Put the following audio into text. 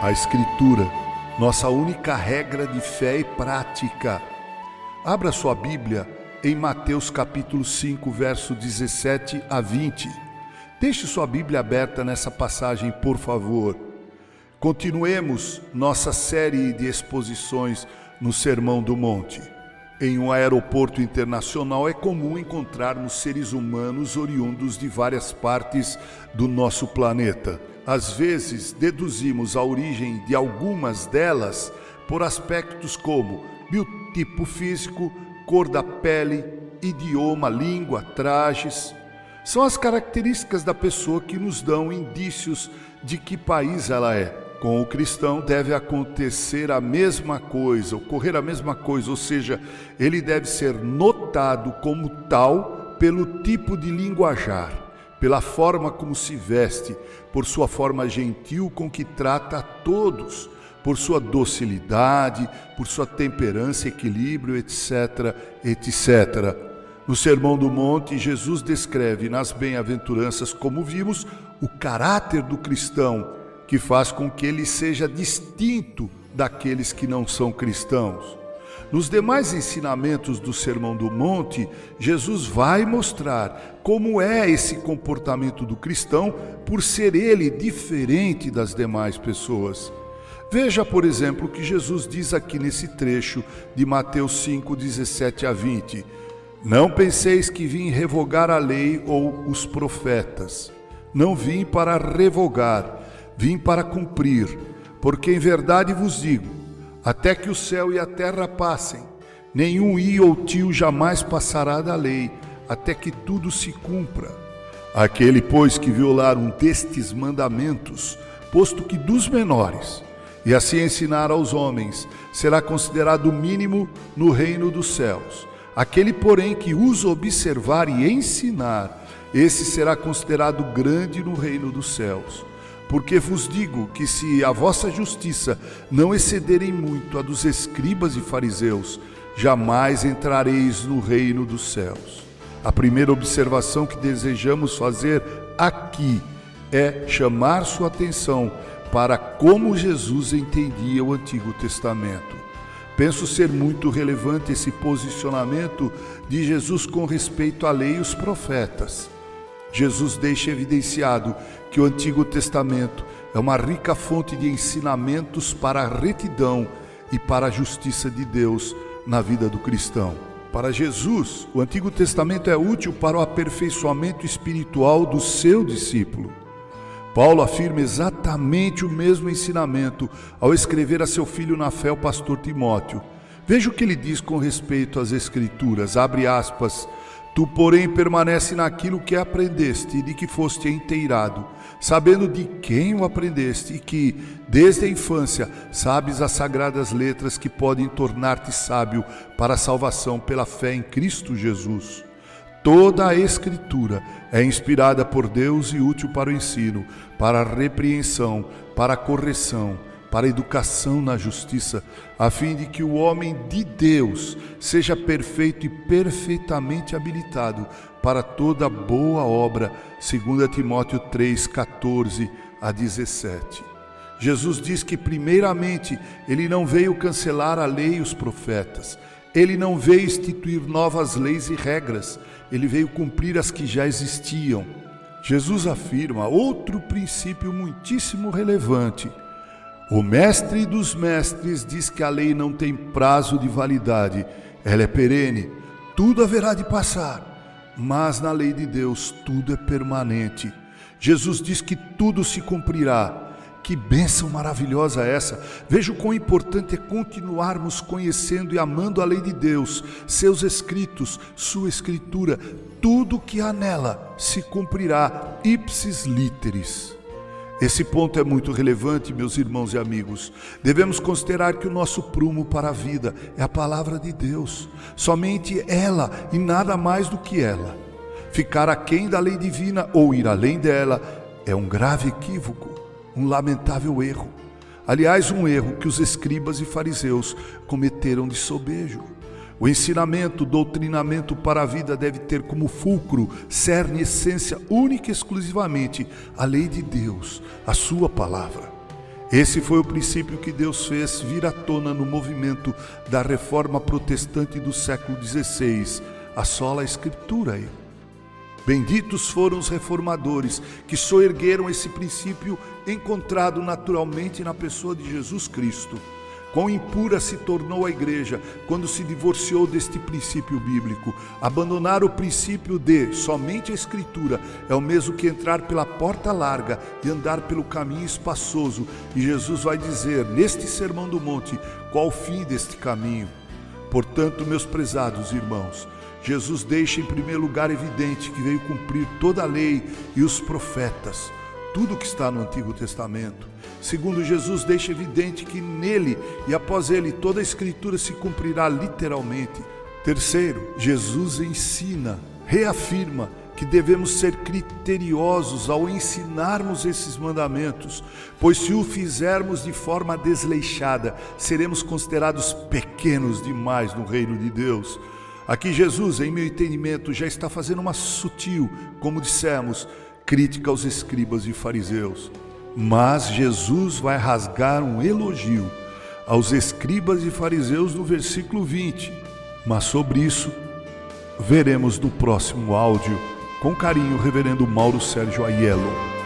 a Escritura, nossa única regra de fé e prática. Abra sua Bíblia em Mateus capítulo 5, verso 17 a 20. Deixe sua Bíblia aberta nessa passagem, por favor. Continuemos nossa série de exposições no Sermão do Monte. Em um aeroporto internacional é comum encontrarmos seres humanos oriundos de várias partes do nosso planeta. Às vezes, deduzimos a origem de algumas delas por aspectos como biotipo físico, cor da pele, idioma, língua, trajes. São as características da pessoa que nos dão indícios de que país ela é. Com o cristão deve acontecer a mesma coisa, ocorrer a mesma coisa, ou seja, ele deve ser notado como tal pelo tipo de linguajar, pela forma como se veste, por sua forma gentil com que trata a todos, por sua docilidade, por sua temperança, equilíbrio, etc, etc. No Sermão do Monte, Jesus descreve nas bem-aventuranças, como vimos, o caráter do cristão que faz com que ele seja distinto daqueles que não são cristãos. Nos demais ensinamentos do Sermão do Monte, Jesus vai mostrar como é esse comportamento do cristão por ser ele diferente das demais pessoas. Veja, por exemplo, o que Jesus diz aqui nesse trecho de Mateus 5, 17 a 20. Não penseis que vim revogar a lei ou os profetas. Não vim para revogar, Vim para cumprir, porque em verdade vos digo: até que o céu e a terra passem, nenhum i ou tio jamais passará da lei, até que tudo se cumpra. Aquele, pois, que violar um destes mandamentos, posto que dos menores, e assim ensinar aos homens, será considerado mínimo no reino dos céus. Aquele, porém, que os observar e ensinar, esse será considerado grande no reino dos céus. Porque vos digo que se a vossa justiça não excederem muito a dos escribas e fariseus, jamais entrareis no reino dos céus. A primeira observação que desejamos fazer aqui é chamar sua atenção para como Jesus entendia o Antigo Testamento. Penso ser muito relevante esse posicionamento de Jesus com respeito à lei e os profetas. Jesus deixa evidenciado que o Antigo Testamento é uma rica fonte de ensinamentos para a retidão e para a justiça de Deus na vida do cristão. Para Jesus, o Antigo Testamento é útil para o aperfeiçoamento espiritual do seu discípulo. Paulo afirma exatamente o mesmo ensinamento ao escrever a seu filho na fé, o pastor Timóteo. Veja o que ele diz com respeito às Escrituras, abre aspas, Tu, porém, permanece naquilo que aprendeste e de que foste inteirado, sabendo de quem o aprendeste e que, desde a infância, sabes as sagradas letras que podem tornar-te sábio para a salvação pela fé em Cristo Jesus. Toda a Escritura é inspirada por Deus e útil para o ensino, para a repreensão, para a correção, para a educação na justiça, a fim de que o homem de Deus seja perfeito e perfeitamente habilitado para toda boa obra, segundo Timóteo 3:14 a 17. Jesus diz que primeiramente ele não veio cancelar a lei e os profetas. Ele não veio instituir novas leis e regras, ele veio cumprir as que já existiam. Jesus afirma outro princípio muitíssimo relevante o mestre dos mestres diz que a lei não tem prazo de validade, ela é perene, tudo haverá de passar, mas na lei de Deus tudo é permanente. Jesus diz que tudo se cumprirá. Que bênção maravilhosa essa! Veja o quão importante é continuarmos conhecendo e amando a lei de Deus, seus escritos, sua escritura, tudo que há nela se cumprirá ipsis literis. Esse ponto é muito relevante, meus irmãos e amigos. Devemos considerar que o nosso prumo para a vida é a palavra de Deus, somente ela e nada mais do que ela. Ficar aquém da lei divina ou ir além dela é um grave equívoco, um lamentável erro. Aliás, um erro que os escribas e fariseus cometeram de sobejo. O ensinamento, doutrinamento para a vida deve ter como fulcro, cerne, essência única e exclusivamente a lei de Deus, a sua palavra. Esse foi o princípio que Deus fez vir à tona no movimento da reforma protestante do século XVI, a sola escritura. Benditos foram os reformadores que soergueram esse princípio encontrado naturalmente na pessoa de Jesus Cristo. Quão impura se tornou a igreja quando se divorciou deste princípio bíblico. Abandonar o princípio de somente a Escritura é o mesmo que entrar pela porta larga e andar pelo caminho espaçoso. E Jesus vai dizer neste Sermão do Monte qual o fim deste caminho. Portanto, meus prezados irmãos, Jesus deixa em primeiro lugar evidente que veio cumprir toda a lei e os profetas tudo que está no Antigo Testamento. Segundo Jesus, deixa evidente que nele e após ele toda a Escritura se cumprirá literalmente. Terceiro, Jesus ensina, reafirma que devemos ser criteriosos ao ensinarmos esses mandamentos, pois se o fizermos de forma desleixada, seremos considerados pequenos demais no reino de Deus. Aqui Jesus, em meu entendimento, já está fazendo uma sutil, como dissemos, crítica aos escribas e fariseus. Mas Jesus vai rasgar um elogio aos escribas e fariseus no versículo 20. Mas sobre isso veremos no próximo áudio. Com carinho, Reverendo Mauro Sérgio Aiello.